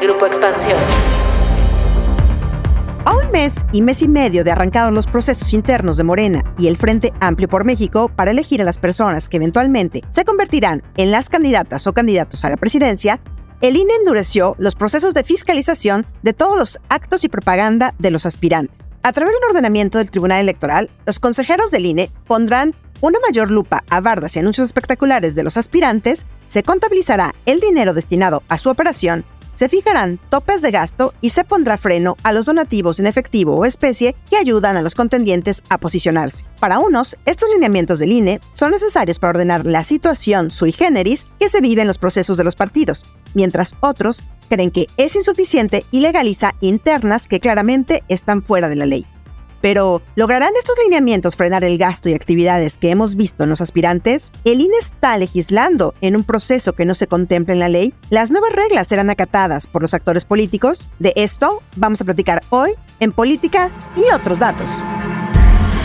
Grupo Expansión. A un mes y mes y medio de arrancados los procesos internos de Morena y el Frente Amplio por México para elegir a las personas que eventualmente se convertirán en las candidatas o candidatos a la presidencia, el INE endureció los procesos de fiscalización de todos los actos y propaganda de los aspirantes. A través de un ordenamiento del Tribunal Electoral, los consejeros del INE pondrán una mayor lupa a bardas y anuncios espectaculares de los aspirantes, se contabilizará el dinero destinado a su operación se fijarán topes de gasto y se pondrá freno a los donativos en efectivo o especie que ayudan a los contendientes a posicionarse. Para unos, estos lineamientos del INE son necesarios para ordenar la situación sui generis que se vive en los procesos de los partidos, mientras otros creen que es insuficiente y legaliza internas que claramente están fuera de la ley. Pero, ¿lograrán estos lineamientos frenar el gasto y actividades que hemos visto en los aspirantes? ¿El INE está legislando en un proceso que no se contempla en la ley? ¿Las nuevas reglas serán acatadas por los actores políticos? De esto vamos a platicar hoy en Política y otros datos.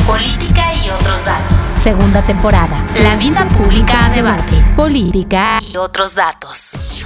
Política y otros datos. Segunda temporada. La vida pública a debate. Política y otros datos.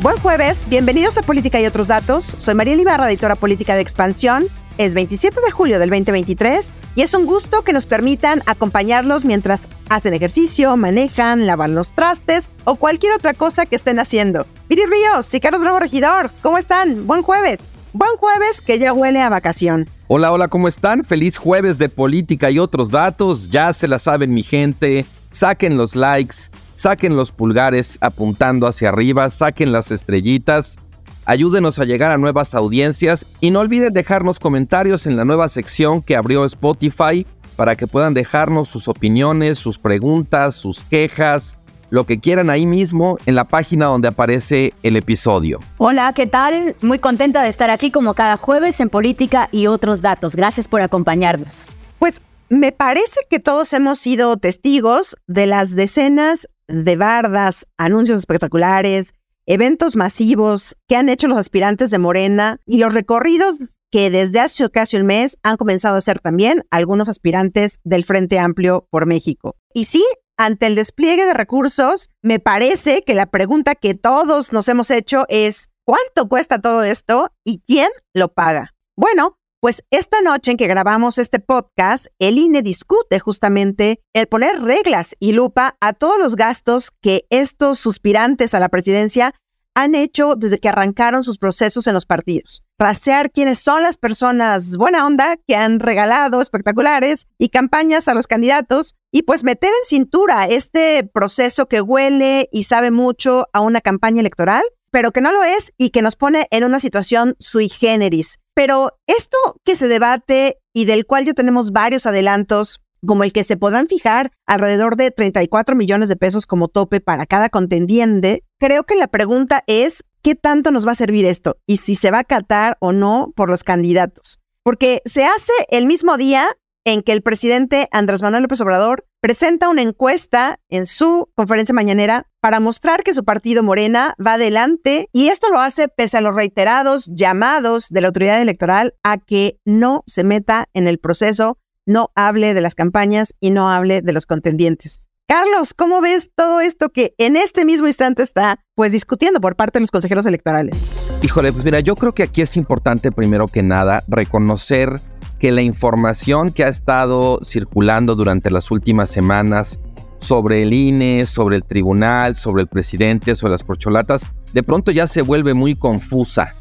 Buen jueves, bienvenidos a Política y otros datos. Soy María Ibarra, editora política de Expansión es 27 de julio del 2023 y es un gusto que nos permitan acompañarlos mientras hacen ejercicio, manejan, lavan los trastes o cualquier otra cosa que estén haciendo. Viri Ríos y Carlos Bravo Regidor, ¿cómo están? Buen jueves. Buen jueves que ya huele a vacación. Hola, hola, ¿cómo están? Feliz jueves de política y otros datos. Ya se la saben mi gente. Saquen los likes, saquen los pulgares apuntando hacia arriba, saquen las estrellitas Ayúdenos a llegar a nuevas audiencias y no olviden dejarnos comentarios en la nueva sección que abrió Spotify para que puedan dejarnos sus opiniones, sus preguntas, sus quejas, lo que quieran ahí mismo en la página donde aparece el episodio. Hola, ¿qué tal? Muy contenta de estar aquí como cada jueves en Política y otros datos. Gracias por acompañarnos. Pues me parece que todos hemos sido testigos de las decenas de bardas, anuncios espectaculares, eventos masivos que han hecho los aspirantes de Morena y los recorridos que desde hace casi un mes han comenzado a hacer también algunos aspirantes del Frente Amplio por México. Y sí, ante el despliegue de recursos, me parece que la pregunta que todos nos hemos hecho es, ¿cuánto cuesta todo esto y quién lo paga? Bueno, pues esta noche en que grabamos este podcast, el INE discute justamente el poner reglas y lupa a todos los gastos que estos suspirantes a la presidencia han hecho desde que arrancaron sus procesos en los partidos. Rastrear quiénes son las personas buena onda que han regalado espectaculares y campañas a los candidatos y pues meter en cintura este proceso que huele y sabe mucho a una campaña electoral, pero que no lo es y que nos pone en una situación sui generis pero esto que se debate y del cual ya tenemos varios adelantos, como el que se podrán fijar alrededor de 34 millones de pesos como tope para cada contendiente, creo que la pregunta es, ¿qué tanto nos va a servir esto? Y si se va a acatar o no por los candidatos. Porque se hace el mismo día en que el presidente Andrés Manuel López Obrador presenta una encuesta en su conferencia mañanera para mostrar que su partido Morena va adelante y esto lo hace pese a los reiterados llamados de la autoridad electoral a que no se meta en el proceso, no hable de las campañas y no hable de los contendientes. Carlos, ¿cómo ves todo esto que en este mismo instante está pues discutiendo por parte de los consejeros electorales? Híjole, pues mira, yo creo que aquí es importante primero que nada reconocer que la información que ha estado circulando durante las últimas semanas sobre el INE, sobre el tribunal, sobre el presidente, sobre las corcholatas, de pronto ya se vuelve muy confusa.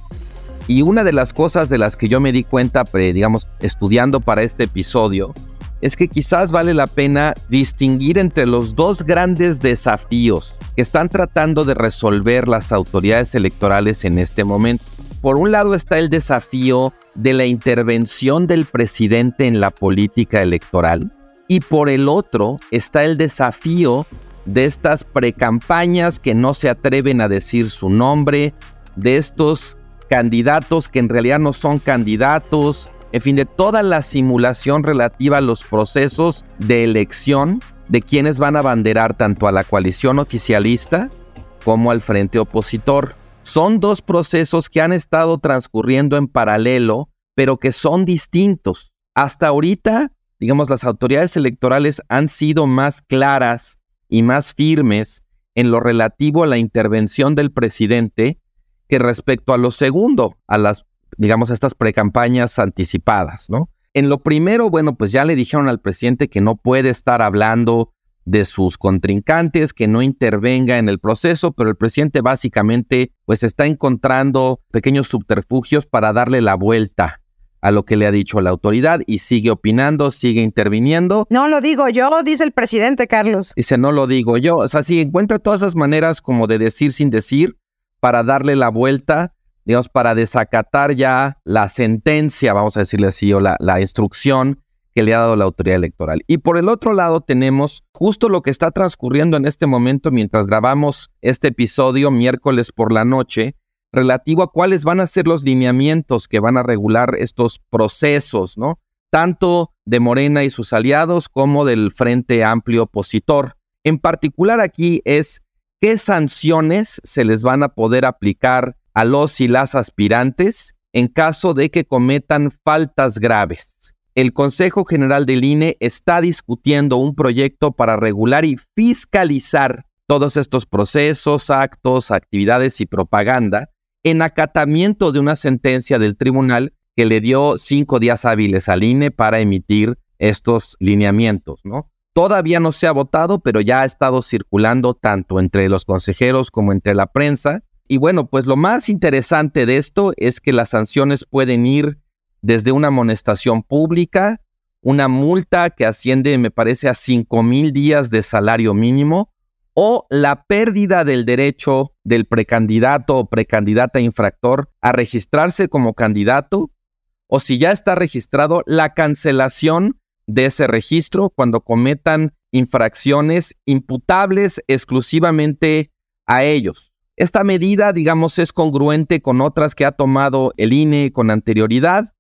Y una de las cosas de las que yo me di cuenta, digamos, estudiando para este episodio, es que quizás vale la pena distinguir entre los dos grandes desafíos que están tratando de resolver las autoridades electorales en este momento. Por un lado está el desafío de la intervención del presidente en la política electoral, y por el otro está el desafío de estas precampañas que no se atreven a decir su nombre, de estos candidatos que en realidad no son candidatos, en fin, de toda la simulación relativa a los procesos de elección de quienes van a abanderar tanto a la coalición oficialista como al frente opositor. Son dos procesos que han estado transcurriendo en paralelo, pero que son distintos. Hasta ahorita digamos, las autoridades electorales han sido más claras y más firmes en lo relativo a la intervención del presidente que respecto a lo segundo, a las, digamos, estas precampañas anticipadas, ¿no? En lo primero, bueno, pues ya le dijeron al presidente que no puede estar hablando de sus contrincantes, que no intervenga en el proceso, pero el presidente básicamente pues está encontrando pequeños subterfugios para darle la vuelta a lo que le ha dicho la autoridad y sigue opinando, sigue interviniendo. No lo digo yo, dice el presidente Carlos. Dice, no lo digo yo. O sea, sí, encuentra todas esas maneras como de decir sin decir para darle la vuelta, digamos, para desacatar ya la sentencia, vamos a decirle así, o la, la instrucción que le ha dado la autoridad electoral. Y por el otro lado tenemos justo lo que está transcurriendo en este momento mientras grabamos este episodio miércoles por la noche, relativo a cuáles van a ser los lineamientos que van a regular estos procesos, ¿no? Tanto de Morena y sus aliados como del Frente Amplio Opositor. En particular aquí es qué sanciones se les van a poder aplicar a los y las aspirantes en caso de que cometan faltas graves. El Consejo General del INE está discutiendo un proyecto para regular y fiscalizar todos estos procesos, actos, actividades y propaganda en acatamiento de una sentencia del tribunal que le dio cinco días hábiles al INE para emitir estos lineamientos, ¿no? Todavía no se ha votado, pero ya ha estado circulando tanto entre los consejeros como entre la prensa. Y bueno, pues lo más interesante de esto es que las sanciones pueden ir desde una amonestación pública, una multa que asciende, me parece, a cinco mil días de salario mínimo, o la pérdida del derecho del precandidato o precandidata infractor a registrarse como candidato, o si ya está registrado, la cancelación de ese registro cuando cometan infracciones imputables exclusivamente a ellos. Esta medida, digamos, es congruente con otras que ha tomado el INE con anterioridad.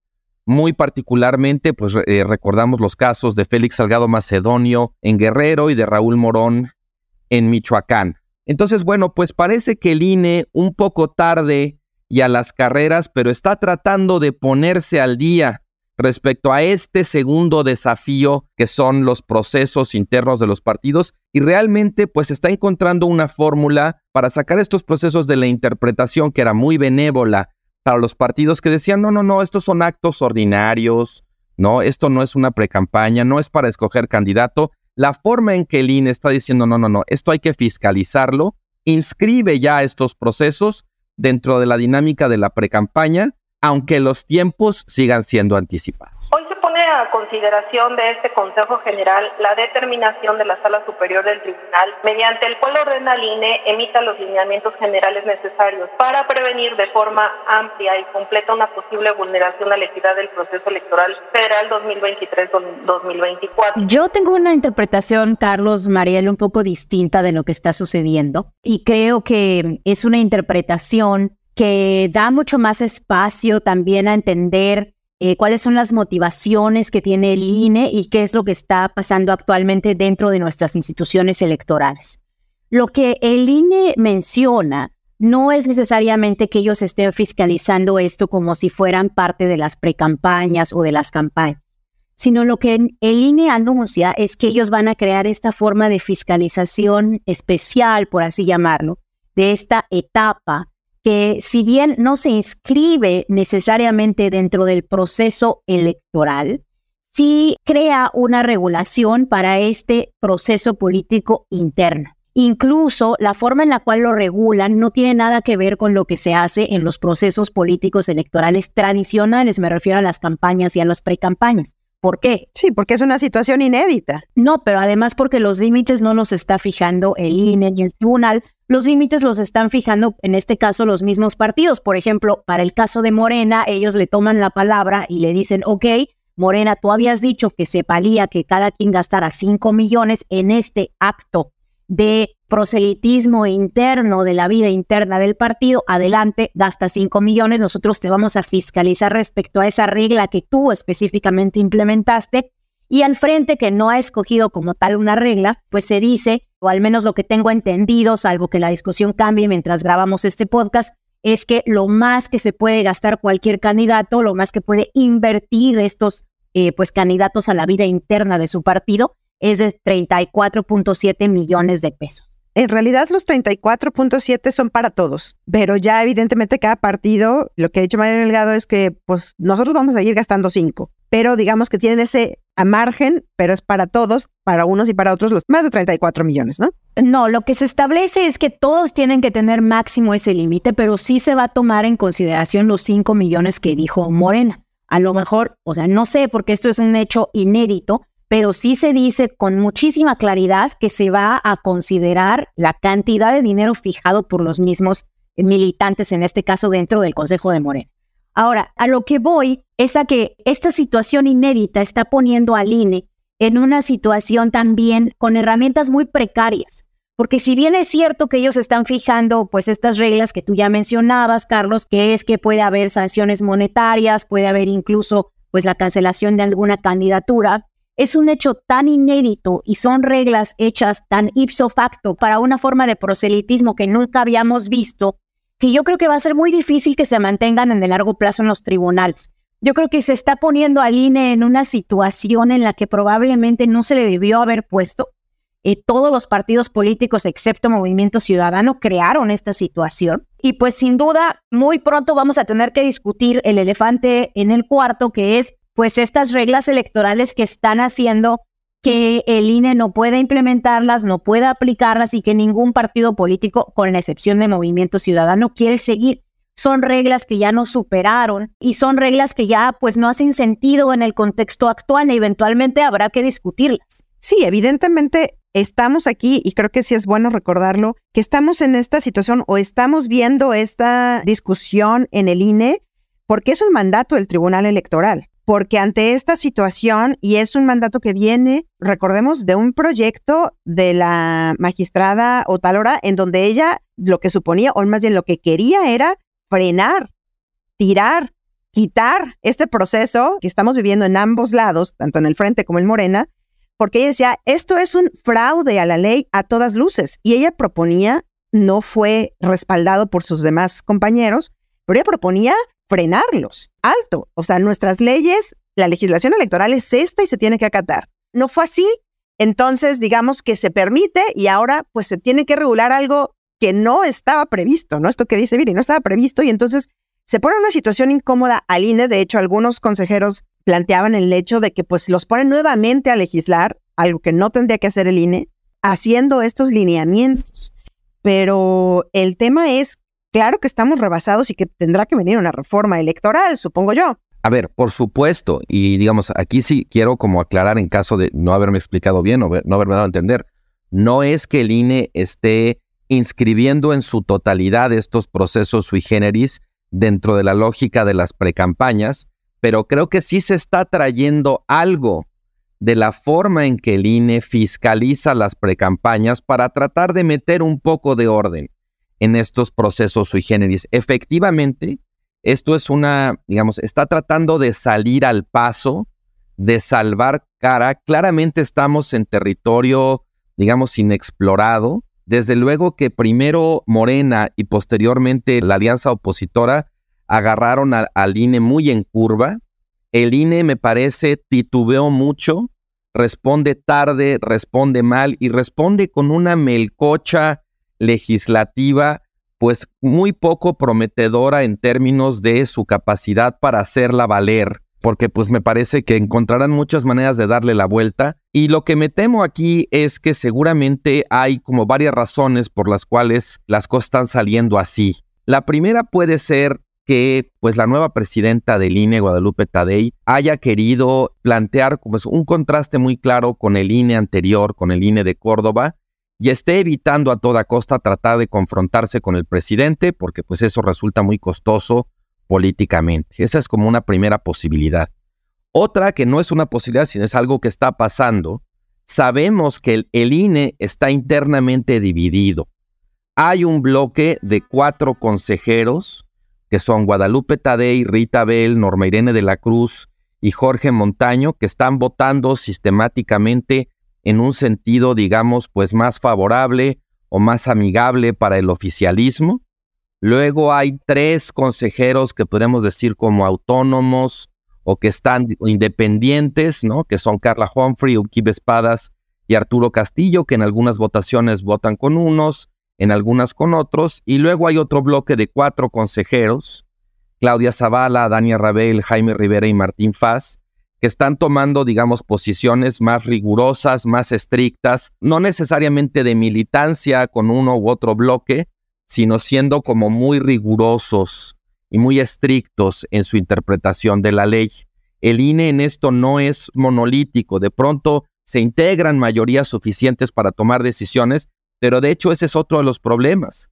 Muy particularmente, pues eh, recordamos los casos de Félix Salgado Macedonio en Guerrero y de Raúl Morón en Michoacán. Entonces, bueno, pues parece que el INE un poco tarde y a las carreras, pero está tratando de ponerse al día respecto a este segundo desafío que son los procesos internos de los partidos y realmente pues está encontrando una fórmula para sacar estos procesos de la interpretación que era muy benévola para los partidos que decían, no, no, no, estos son actos ordinarios, no, esto no es una precampaña, no es para escoger candidato, la forma en que el INE está diciendo, no, no, no, esto hay que fiscalizarlo, inscribe ya estos procesos dentro de la dinámica de la precampaña, aunque los tiempos sigan siendo anticipados a consideración de este Consejo General la determinación de la Sala Superior del Tribunal, mediante el cual ordena al INE emita los lineamientos generales necesarios para prevenir de forma amplia y completa una posible vulneración a la equidad del proceso electoral federal 2023-2024. Yo tengo una interpretación, Carlos Mariel, un poco distinta de lo que está sucediendo y creo que es una interpretación que da mucho más espacio también a entender eh, cuáles son las motivaciones que tiene el INE y qué es lo que está pasando actualmente dentro de nuestras instituciones electorales. Lo que el INE menciona no es necesariamente que ellos estén fiscalizando esto como si fueran parte de las precampañas o de las campañas, sino lo que el INE anuncia es que ellos van a crear esta forma de fiscalización especial, por así llamarlo, de esta etapa que si bien no se inscribe necesariamente dentro del proceso electoral, sí crea una regulación para este proceso político interno. Incluso la forma en la cual lo regulan no tiene nada que ver con lo que se hace en los procesos políticos electorales tradicionales, me refiero a las campañas y a las precampañas. ¿Por qué? Sí, porque es una situación inédita. No, pero además porque los límites no los está fijando el INE ni el tribunal, los límites los están fijando, en este caso, los mismos partidos. Por ejemplo, para el caso de Morena, ellos le toman la palabra y le dicen, ok, Morena, tú habías dicho que se valía que cada quien gastara 5 millones en este acto de proselitismo interno de la vida interna del partido, adelante, gasta 5 millones, nosotros te vamos a fiscalizar respecto a esa regla que tú específicamente implementaste. Y al frente, que no ha escogido como tal una regla, pues se dice, o al menos lo que tengo entendido, salvo que la discusión cambie mientras grabamos este podcast, es que lo más que se puede gastar cualquier candidato, lo más que puede invertir estos eh, pues candidatos a la vida interna de su partido, es de 34.7 millones de pesos. En realidad los 34.7 son para todos, pero ya evidentemente cada partido, lo que ha dicho Mario Delgado es que pues nosotros vamos a ir gastando 5, pero digamos que tienen ese a margen, pero es para todos, para unos y para otros los más de 34 millones, ¿no? No, lo que se establece es que todos tienen que tener máximo ese límite, pero sí se va a tomar en consideración los 5 millones que dijo Morena. A lo mejor, o sea, no sé, porque esto es un hecho inédito, pero sí se dice con muchísima claridad que se va a considerar la cantidad de dinero fijado por los mismos militantes, en este caso dentro del Consejo de Morena. Ahora, a lo que voy es a que esta situación inédita está poniendo al INE en una situación también con herramientas muy precarias. Porque si bien es cierto que ellos están fijando pues estas reglas que tú ya mencionabas, Carlos, que es que puede haber sanciones monetarias, puede haber incluso pues la cancelación de alguna candidatura, es un hecho tan inédito y son reglas hechas tan ipso facto para una forma de proselitismo que nunca habíamos visto, que yo creo que va a ser muy difícil que se mantengan en el largo plazo en los tribunales. Yo creo que se está poniendo al INE en una situación en la que probablemente no se le debió haber puesto. Eh, todos los partidos políticos, excepto Movimiento Ciudadano, crearon esta situación. Y pues sin duda, muy pronto vamos a tener que discutir el elefante en el cuarto, que es pues estas reglas electorales que están haciendo que el INE no pueda implementarlas, no pueda aplicarlas y que ningún partido político, con la excepción de Movimiento Ciudadano, quiere seguir. Son reglas que ya no superaron y son reglas que ya pues no hacen sentido en el contexto actual y eventualmente habrá que discutirlas. Sí, evidentemente estamos aquí y creo que sí es bueno recordarlo, que estamos en esta situación o estamos viendo esta discusión en el INE porque es un mandato del Tribunal Electoral porque ante esta situación, y es un mandato que viene, recordemos, de un proyecto de la magistrada Otalora, en donde ella lo que suponía, o más bien lo que quería era frenar, tirar, quitar este proceso que estamos viviendo en ambos lados, tanto en el frente como en Morena, porque ella decía, esto es un fraude a la ley a todas luces. Y ella proponía, no fue respaldado por sus demás compañeros, pero ella proponía frenarlos. Alto. O sea, nuestras leyes, la legislación electoral es esta y se tiene que acatar. No fue así. Entonces, digamos que se permite y ahora pues se tiene que regular algo que no estaba previsto, ¿no? Esto que dice Viri, no estaba previsto y entonces se pone una situación incómoda al INE. De hecho, algunos consejeros planteaban el hecho de que pues los ponen nuevamente a legislar, algo que no tendría que hacer el INE, haciendo estos lineamientos. Pero el tema es claro que estamos rebasados y que tendrá que venir una reforma electoral, supongo yo. A ver, por supuesto, y digamos, aquí sí quiero como aclarar en caso de no haberme explicado bien o no haberme dado a entender, no es que el INE esté inscribiendo en su totalidad estos procesos sui generis dentro de la lógica de las precampañas, pero creo que sí se está trayendo algo de la forma en que el INE fiscaliza las precampañas para tratar de meter un poco de orden en estos procesos sui generis. Efectivamente, esto es una, digamos, está tratando de salir al paso, de salvar cara. Claramente estamos en territorio, digamos, inexplorado. Desde luego que primero Morena y posteriormente la alianza opositora agarraron al INE muy en curva. El INE me parece titubeó mucho, responde tarde, responde mal y responde con una melcocha legislativa pues muy poco prometedora en términos de su capacidad para hacerla valer porque pues me parece que encontrarán muchas maneras de darle la vuelta. Y lo que me temo aquí es que seguramente hay como varias razones por las cuales las cosas están saliendo así. La primera puede ser que pues la nueva presidenta del INE, Guadalupe Tadei, haya querido plantear como un contraste muy claro con el INE anterior, con el INE de Córdoba, y esté evitando a toda costa tratar de confrontarse con el presidente, porque pues eso resulta muy costoso políticamente. Esa es como una primera posibilidad. Otra que no es una posibilidad, sino es algo que está pasando. Sabemos que el, el INE está internamente dividido. Hay un bloque de cuatro consejeros, que son Guadalupe Tadei, Rita Bell, Norma Irene de la Cruz y Jorge Montaño, que están votando sistemáticamente en un sentido, digamos, pues más favorable o más amigable para el oficialismo. Luego hay tres consejeros que podemos decir como autónomos o que están independientes, ¿no? Que son Carla Humphrey, Ukibe Espadas y Arturo Castillo, que en algunas votaciones votan con unos, en algunas con otros. Y luego hay otro bloque de cuatro consejeros, Claudia Zavala, Dania Rabel, Jaime Rivera y Martín Faz, que están tomando, digamos, posiciones más rigurosas, más estrictas, no necesariamente de militancia con uno u otro bloque, sino siendo como muy rigurosos y muy estrictos en su interpretación de la ley. El INE en esto no es monolítico, de pronto se integran mayorías suficientes para tomar decisiones, pero de hecho ese es otro de los problemas.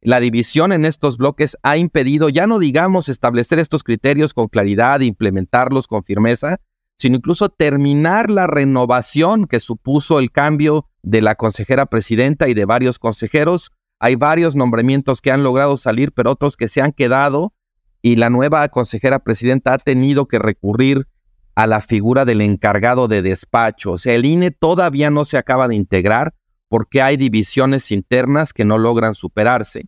La división en estos bloques ha impedido, ya no digamos establecer estos criterios con claridad implementarlos con firmeza, sino incluso terminar la renovación que supuso el cambio de la consejera presidenta y de varios consejeros hay varios nombramientos que han logrado salir, pero otros que se han quedado y la nueva consejera presidenta ha tenido que recurrir a la figura del encargado de despacho. O sea, el INE todavía no se acaba de integrar porque hay divisiones internas que no logran superarse.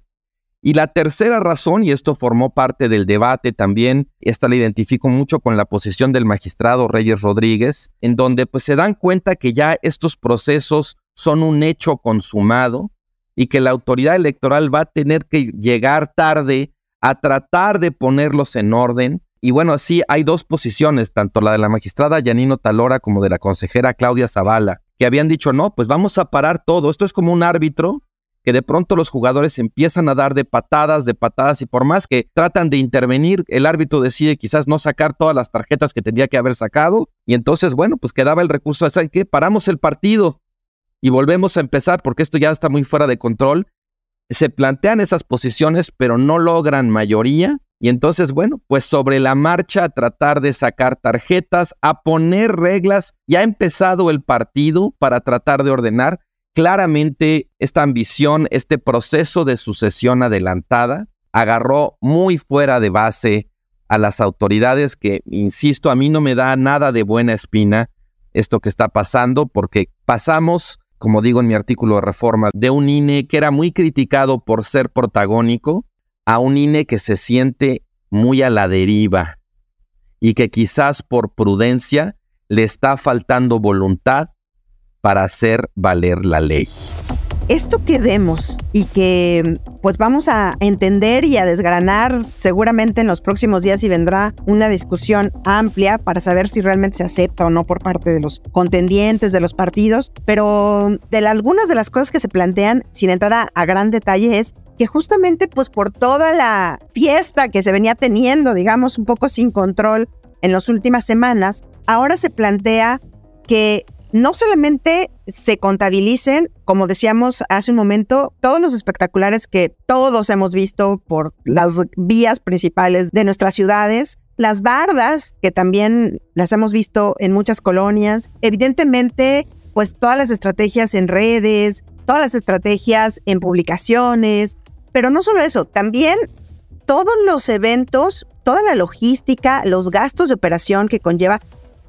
Y la tercera razón, y esto formó parte del debate también, esta la identifico mucho con la posición del magistrado Reyes Rodríguez, en donde pues se dan cuenta que ya estos procesos son un hecho consumado, y que la autoridad electoral va a tener que llegar tarde a tratar de ponerlos en orden. Y bueno, sí, hay dos posiciones, tanto la de la magistrada Yanino Talora como de la consejera Claudia Zavala, que habían dicho, no, pues vamos a parar todo. Esto es como un árbitro que de pronto los jugadores empiezan a dar de patadas, de patadas, y por más que tratan de intervenir, el árbitro decide quizás no sacar todas las tarjetas que tendría que haber sacado, y entonces, bueno, pues quedaba el recurso de, ¿saben qué? Paramos el partido, y volvemos a empezar porque esto ya está muy fuera de control. Se plantean esas posiciones, pero no logran mayoría. Y entonces, bueno, pues sobre la marcha a tratar de sacar tarjetas, a poner reglas. Ya ha empezado el partido para tratar de ordenar. Claramente esta ambición, este proceso de sucesión adelantada, agarró muy fuera de base a las autoridades que, insisto, a mí no me da nada de buena espina esto que está pasando, porque pasamos como digo en mi artículo de reforma, de un INE que era muy criticado por ser protagónico a un INE que se siente muy a la deriva y que quizás por prudencia le está faltando voluntad para hacer valer la ley. Esto que vemos y que pues vamos a entender y a desgranar seguramente en los próximos días y vendrá una discusión amplia para saber si realmente se acepta o no por parte de los contendientes, de los partidos, pero de algunas de las cosas que se plantean, sin entrar a, a gran detalle, es que justamente pues por toda la fiesta que se venía teniendo, digamos, un poco sin control en las últimas semanas, ahora se plantea que no solamente se contabilicen, como decíamos hace un momento, todos los espectaculares que todos hemos visto por las vías principales de nuestras ciudades, las bardas, que también las hemos visto en muchas colonias, evidentemente, pues todas las estrategias en redes, todas las estrategias en publicaciones, pero no solo eso, también todos los eventos, toda la logística, los gastos de operación que conlleva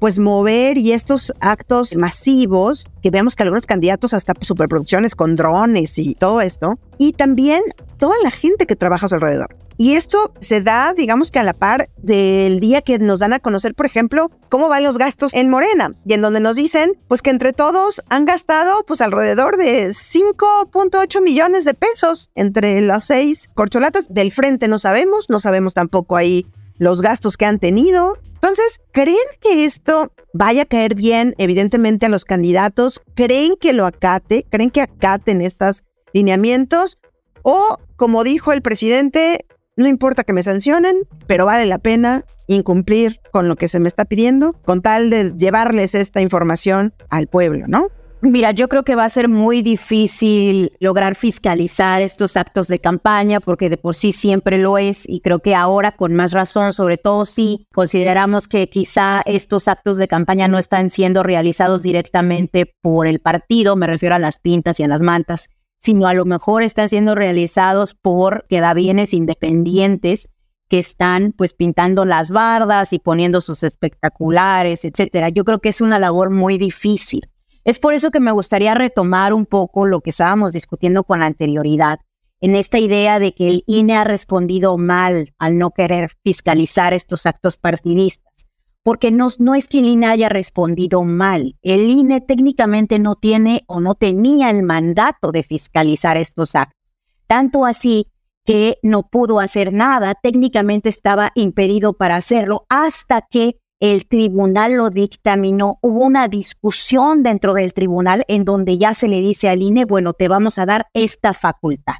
pues mover y estos actos masivos, que vemos que algunos candidatos hasta superproducciones con drones y todo esto, y también toda la gente que trabaja a su alrededor. Y esto se da, digamos que a la par del día que nos dan a conocer, por ejemplo, cómo van los gastos en Morena, y en donde nos dicen, pues que entre todos han gastado, pues alrededor de 5.8 millones de pesos entre las seis corcholatas del frente. No sabemos, no sabemos tampoco ahí los gastos que han tenido, Entonces, ¿creen que esto vaya a caer bien, evidentemente, a los candidatos? ¿Creen que lo acate? ¿Creen que acaten estos lineamientos? O, como dijo el presidente, no importa que me sancionen, pero vale la pena incumplir con lo que se me está pidiendo, con tal de llevarles esta información al pueblo, ¿no? Mira, yo creo que va a ser muy difícil lograr fiscalizar estos actos de campaña porque de por sí siempre lo es y creo que ahora con más razón, sobre todo si consideramos que quizá estos actos de campaña no están siendo realizados directamente por el partido, me refiero a las pintas y a las mantas, sino a lo mejor están siendo realizados por quedabienes independientes que están pues pintando las bardas y poniendo sus espectaculares, etcétera. Yo creo que es una labor muy difícil. Es por eso que me gustaría retomar un poco lo que estábamos discutiendo con anterioridad, en esta idea de que el INE ha respondido mal al no querer fiscalizar estos actos partidistas, porque no, no es que el INE haya respondido mal, el INE técnicamente no tiene o no tenía el mandato de fiscalizar estos actos, tanto así que no pudo hacer nada, técnicamente estaba impedido para hacerlo hasta que el tribunal lo dictaminó, hubo una discusión dentro del tribunal en donde ya se le dice al INE, bueno, te vamos a dar esta facultad.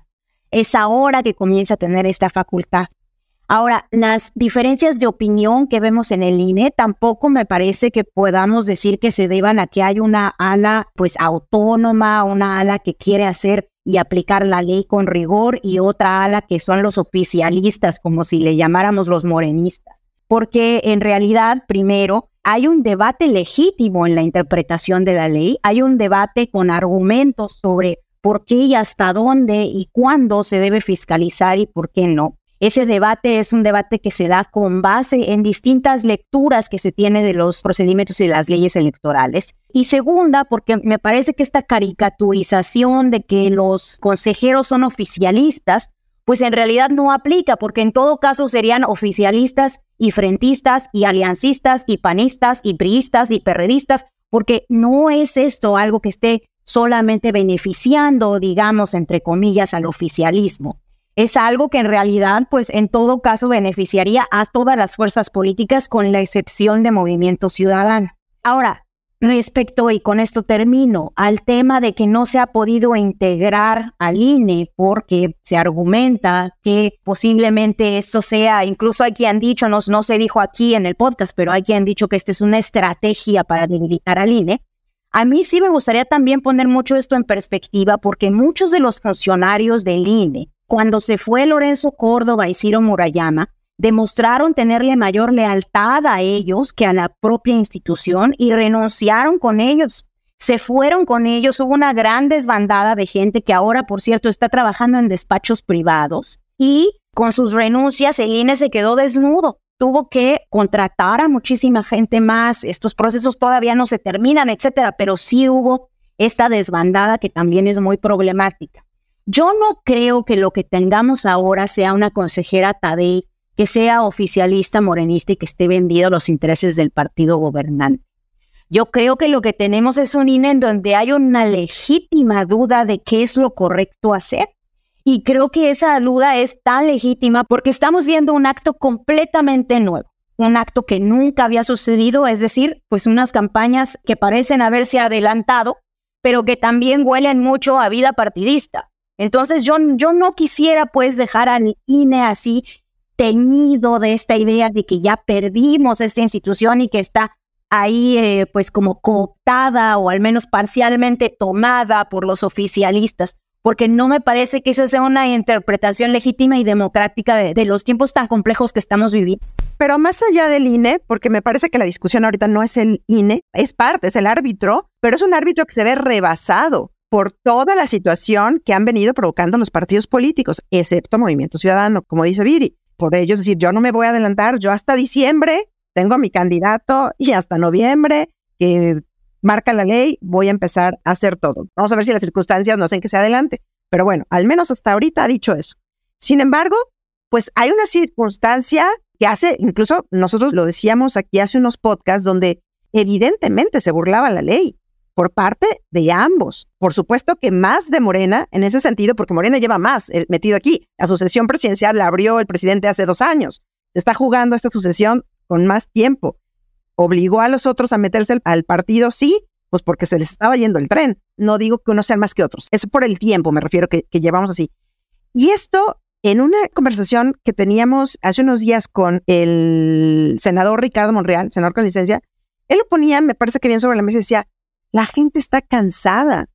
Es ahora que comienza a tener esta facultad. Ahora, las diferencias de opinión que vemos en el INE tampoco me parece que podamos decir que se deban a que hay una ala pues autónoma, una ala que quiere hacer y aplicar la ley con rigor y otra ala que son los oficialistas, como si le llamáramos los morenistas porque en realidad, primero, hay un debate legítimo en la interpretación de la ley, hay un debate con argumentos sobre por qué y hasta dónde y cuándo se debe fiscalizar y por qué no. Ese debate es un debate que se da con base en distintas lecturas que se tiene de los procedimientos y de las leyes electorales. Y segunda, porque me parece que esta caricaturización de que los consejeros son oficialistas pues en realidad no aplica, porque en todo caso serían oficialistas y frentistas y aliancistas y panistas y priistas y perredistas, porque no es esto algo que esté solamente beneficiando, digamos, entre comillas, al oficialismo. Es algo que en realidad, pues en todo caso, beneficiaría a todas las fuerzas políticas con la excepción de Movimiento Ciudadano. Ahora, Respecto, y con esto termino, al tema de que no se ha podido integrar al INE porque se argumenta que posiblemente esto sea, incluso hay quien dicho, no, no se dijo aquí en el podcast, pero hay quien dicho que esta es una estrategia para debilitar al INE. A mí sí me gustaría también poner mucho esto en perspectiva porque muchos de los funcionarios del INE, cuando se fue Lorenzo Córdoba y Ciro Murayama, demostraron tenerle mayor lealtad a ellos que a la propia institución y renunciaron con ellos. Se fueron con ellos, hubo una gran desbandada de gente que ahora, por cierto, está trabajando en despachos privados y con sus renuncias el INE se quedó desnudo. Tuvo que contratar a muchísima gente más. Estos procesos todavía no se terminan, etcétera, pero sí hubo esta desbandada que también es muy problemática. Yo no creo que lo que tengamos ahora sea una consejera Tadei que sea oficialista, morenista y que esté vendido a los intereses del partido gobernante. Yo creo que lo que tenemos es un INE en donde hay una legítima duda de qué es lo correcto hacer. Y creo que esa duda es tan legítima porque estamos viendo un acto completamente nuevo, un acto que nunca había sucedido, es decir, pues unas campañas que parecen haberse adelantado, pero que también huelen mucho a vida partidista. Entonces yo, yo no quisiera pues dejar al INE así teñido de esta idea de que ya perdimos esta institución y que está ahí eh, pues como cooptada o al menos parcialmente tomada por los oficialistas, porque no me parece que esa sea una interpretación legítima y democrática de, de los tiempos tan complejos que estamos viviendo. Pero más allá del INE, porque me parece que la discusión ahorita no es el INE, es parte, es el árbitro, pero es un árbitro que se ve rebasado por toda la situación que han venido provocando los partidos políticos, excepto Movimiento Ciudadano, como dice Viri por ellos decir, yo no me voy a adelantar, yo hasta diciembre tengo mi candidato y hasta noviembre que marca la ley, voy a empezar a hacer todo. Vamos a ver si las circunstancias no hacen que se adelante, pero bueno, al menos hasta ahorita ha dicho eso. Sin embargo, pues hay una circunstancia que hace, incluso nosotros lo decíamos aquí hace unos podcasts donde evidentemente se burlaba la ley por parte de ambos. Por supuesto que más de Morena en ese sentido, porque Morena lleva más eh, metido aquí. La sucesión presidencial la abrió el presidente hace dos años. Se está jugando esta sucesión con más tiempo. Obligó a los otros a meterse al partido, sí, pues porque se les estaba yendo el tren. No digo que unos sean más que otros. Es por el tiempo, me refiero, que, que llevamos así. Y esto en una conversación que teníamos hace unos días con el senador Ricardo Monreal, senador con licencia, él lo ponía, me parece que bien sobre la mesa y decía, la gente está cansada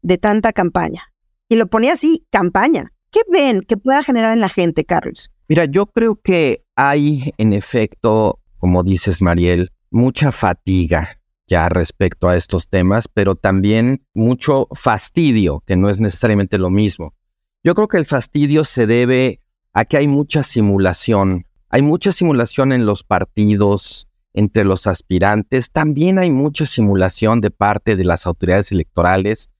de tanta campaña. Y lo ponía así, campaña. ¿Qué ven que pueda generar en la gente, Carlos? Mira, yo creo que hay en efecto, como dices, Mariel, mucha fatiga ya respecto a estos temas, pero también mucho fastidio, que no es necesariamente lo mismo. Yo creo que el fastidio se debe a que hay mucha simulación. Hay mucha simulación en los partidos, entre los aspirantes. También hay mucha simulación de parte de las autoridades electorales.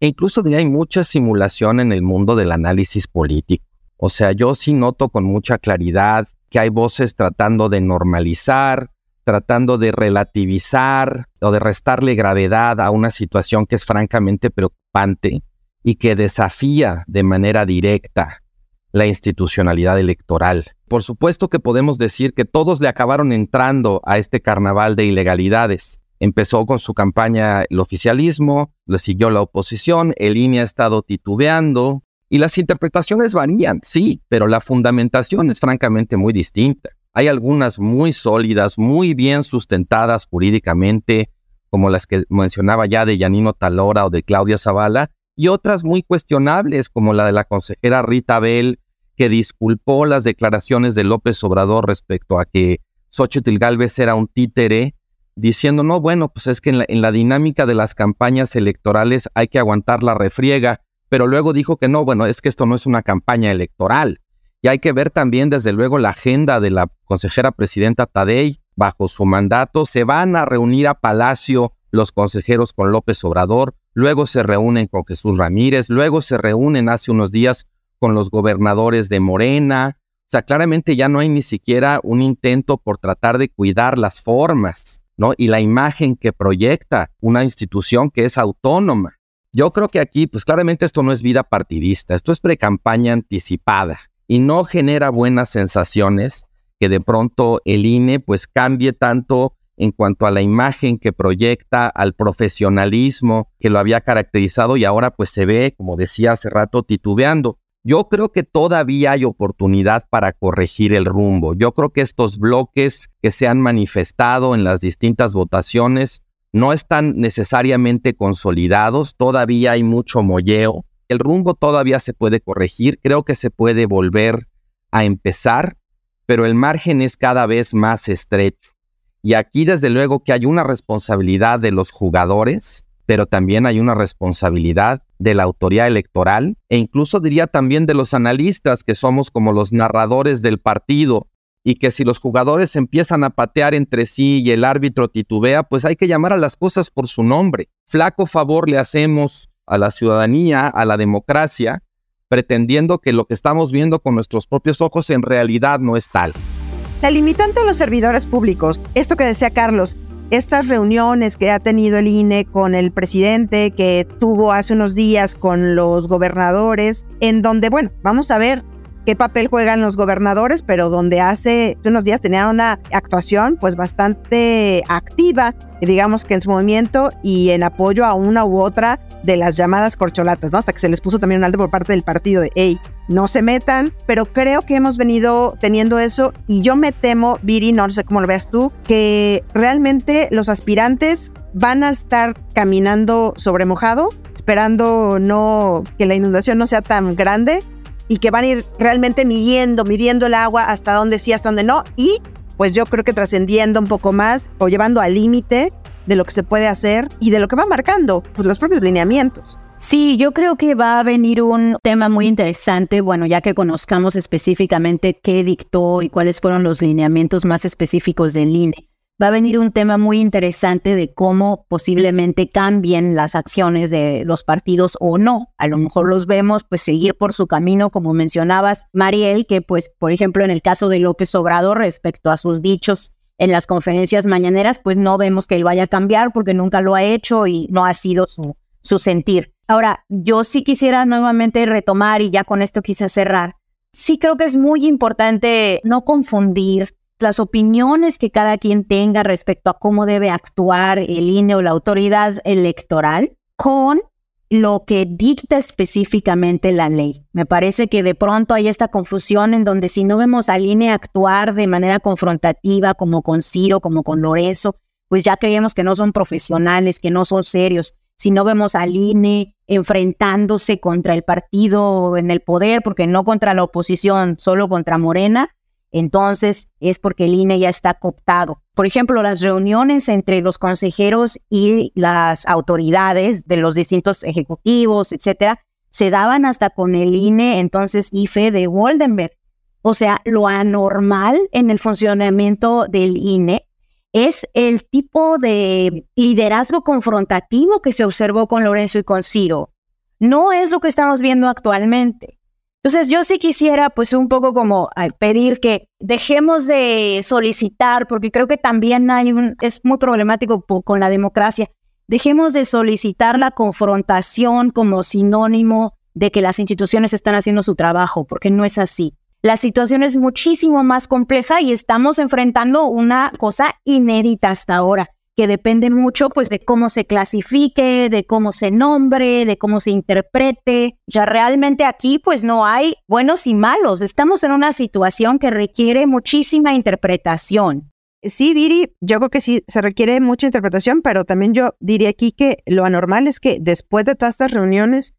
E incluso hay mucha simulación en el mundo del análisis político. O sea, yo sí noto con mucha claridad que hay voces tratando de normalizar, tratando de relativizar o de restarle gravedad a una situación que es francamente preocupante y que desafía de manera directa la institucionalidad electoral. Por supuesto que podemos decir que todos le acabaron entrando a este carnaval de ilegalidades. Empezó con su campaña el oficialismo, le siguió la oposición, el INE ha estado titubeando y las interpretaciones varían, sí, pero la fundamentación es francamente muy distinta. Hay algunas muy sólidas, muy bien sustentadas jurídicamente, como las que mencionaba ya de Yanino Talora o de Claudia Zavala, y otras muy cuestionables, como la de la consejera Rita Bell, que disculpó las declaraciones de López Obrador respecto a que Xochitl Galvez era un títere, diciendo, no, bueno, pues es que en la, en la dinámica de las campañas electorales hay que aguantar la refriega, pero luego dijo que no, bueno, es que esto no es una campaña electoral, y hay que ver también, desde luego, la agenda de la consejera presidenta Tadei. Bajo su mandato se van a reunir a Palacio los consejeros con López Obrador, luego se reúnen con Jesús Ramírez, luego se reúnen hace unos días con los gobernadores de Morena. O sea, claramente ya no hay ni siquiera un intento por tratar de cuidar las formas, ¿no? Y la imagen que proyecta una institución que es autónoma. Yo creo que aquí, pues claramente esto no es vida partidista, esto es precampaña anticipada y no genera buenas sensaciones que de pronto el INE pues cambie tanto en cuanto a la imagen que proyecta, al profesionalismo que lo había caracterizado y ahora pues se ve, como decía hace rato, titubeando. Yo creo que todavía hay oportunidad para corregir el rumbo. Yo creo que estos bloques que se han manifestado en las distintas votaciones no están necesariamente consolidados, todavía hay mucho molleo el rumbo todavía se puede corregir, creo que se puede volver a empezar, pero el margen es cada vez más estrecho. Y aquí desde luego que hay una responsabilidad de los jugadores, pero también hay una responsabilidad de la autoridad electoral e incluso diría también de los analistas que somos como los narradores del partido y que si los jugadores empiezan a patear entre sí y el árbitro titubea, pues hay que llamar a las cosas por su nombre. Flaco favor le hacemos a la ciudadanía, a la democracia, pretendiendo que lo que estamos viendo con nuestros propios ojos en realidad no es tal. La limitante de los servidores públicos, esto que decía Carlos, estas reuniones que ha tenido el INE con el presidente, que tuvo hace unos días con los gobernadores, en donde, bueno, vamos a ver qué papel juegan los gobernadores, pero donde hace unos días tenían una actuación pues bastante activa, digamos que en su movimiento y en apoyo a una u otra de las llamadas corcholatas, ¿no? Hasta que se les puso también un alto por parte del partido de, hey, no se metan, pero creo que hemos venido teniendo eso y yo me temo, Viri, no sé cómo lo veas tú, que realmente los aspirantes van a estar caminando sobre mojado, esperando no que la inundación no sea tan grande y que van a ir realmente midiendo, midiendo el agua hasta donde sí, hasta donde no y pues yo creo que trascendiendo un poco más o llevando al límite de lo que se puede hacer y de lo que va marcando pues, los propios lineamientos. Sí, yo creo que va a venir un tema muy interesante, bueno, ya que conozcamos específicamente qué dictó y cuáles fueron los lineamientos más específicos del INE va a venir un tema muy interesante de cómo posiblemente cambien las acciones de los partidos o no. A lo mejor los vemos pues seguir por su camino, como mencionabas, Mariel, que pues por ejemplo en el caso de López Obrador respecto a sus dichos en las conferencias mañaneras, pues no vemos que él vaya a cambiar porque nunca lo ha hecho y no ha sido su, su sentir. Ahora, yo sí quisiera nuevamente retomar y ya con esto quise cerrar. Sí creo que es muy importante no confundir las opiniones que cada quien tenga respecto a cómo debe actuar el INE o la autoridad electoral con lo que dicta específicamente la ley. Me parece que de pronto hay esta confusión en donde si no vemos al INE actuar de manera confrontativa como con Ciro, como con Lorenzo, pues ya creemos que no son profesionales, que no son serios. Si no vemos al INE enfrentándose contra el partido en el poder, porque no contra la oposición, solo contra Morena, entonces es porque el INE ya está cooptado. Por ejemplo, las reuniones entre los consejeros y las autoridades de los distintos ejecutivos, etcétera, se daban hasta con el INE, entonces IFE de Woldenberg. O sea, lo anormal en el funcionamiento del INE es el tipo de liderazgo confrontativo que se observó con Lorenzo y con Ciro. No es lo que estamos viendo actualmente. Entonces yo sí quisiera pues un poco como pedir que dejemos de solicitar, porque creo que también hay un, es muy problemático con la democracia, dejemos de solicitar la confrontación como sinónimo de que las instituciones están haciendo su trabajo, porque no es así. La situación es muchísimo más compleja y estamos enfrentando una cosa inédita hasta ahora depende mucho pues de cómo se clasifique, de cómo se nombre, de cómo se interprete. Ya realmente aquí pues no hay buenos y malos. Estamos en una situación que requiere muchísima interpretación. Sí, Viri, yo creo que sí se requiere mucha interpretación, pero también yo diría aquí que lo anormal es que después de todas estas reuniones,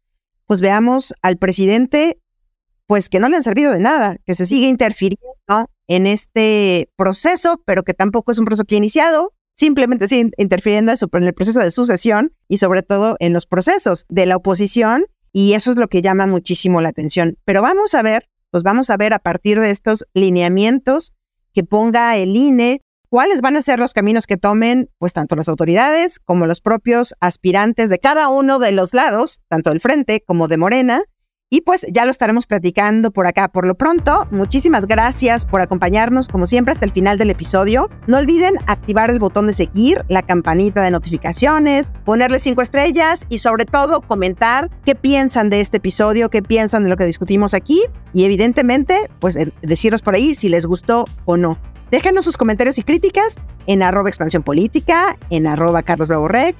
pues veamos al presidente, pues que no le han servido de nada, que se sigue interfiriendo en este proceso, pero que tampoco es un proceso que ha iniciado, simplemente sigue interfiriendo en el proceso de sucesión y sobre todo en los procesos de la oposición y eso es lo que llama muchísimo la atención. Pero vamos a ver, pues vamos a ver a partir de estos lineamientos que ponga el INE, cuáles van a ser los caminos que tomen, pues tanto las autoridades como los propios aspirantes de cada uno de los lados, tanto del frente como de Morena, y pues ya lo estaremos platicando por acá. Por lo pronto, muchísimas gracias por acompañarnos como siempre hasta el final del episodio. No olviden activar el botón de seguir, la campanita de notificaciones, ponerle cinco estrellas y sobre todo comentar qué piensan de este episodio, qué piensan de lo que discutimos aquí y evidentemente pues eh, deciros por ahí si les gustó o no. Déjenos sus comentarios y críticas en arroba expansión política, en arroba carlos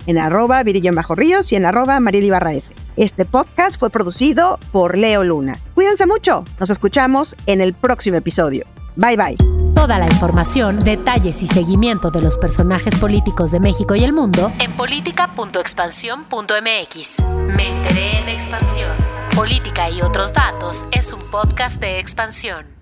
en arroba virillón bajo ríos y en arroba Ibarra F. Este podcast fue producido por Leo Luna. Cuídense mucho, nos escuchamos en el próximo episodio. Bye bye. Toda la información, detalles y seguimiento de los personajes políticos de México y el mundo en política.expansión.mx. Me enteré en expansión. Política y otros datos es un podcast de expansión.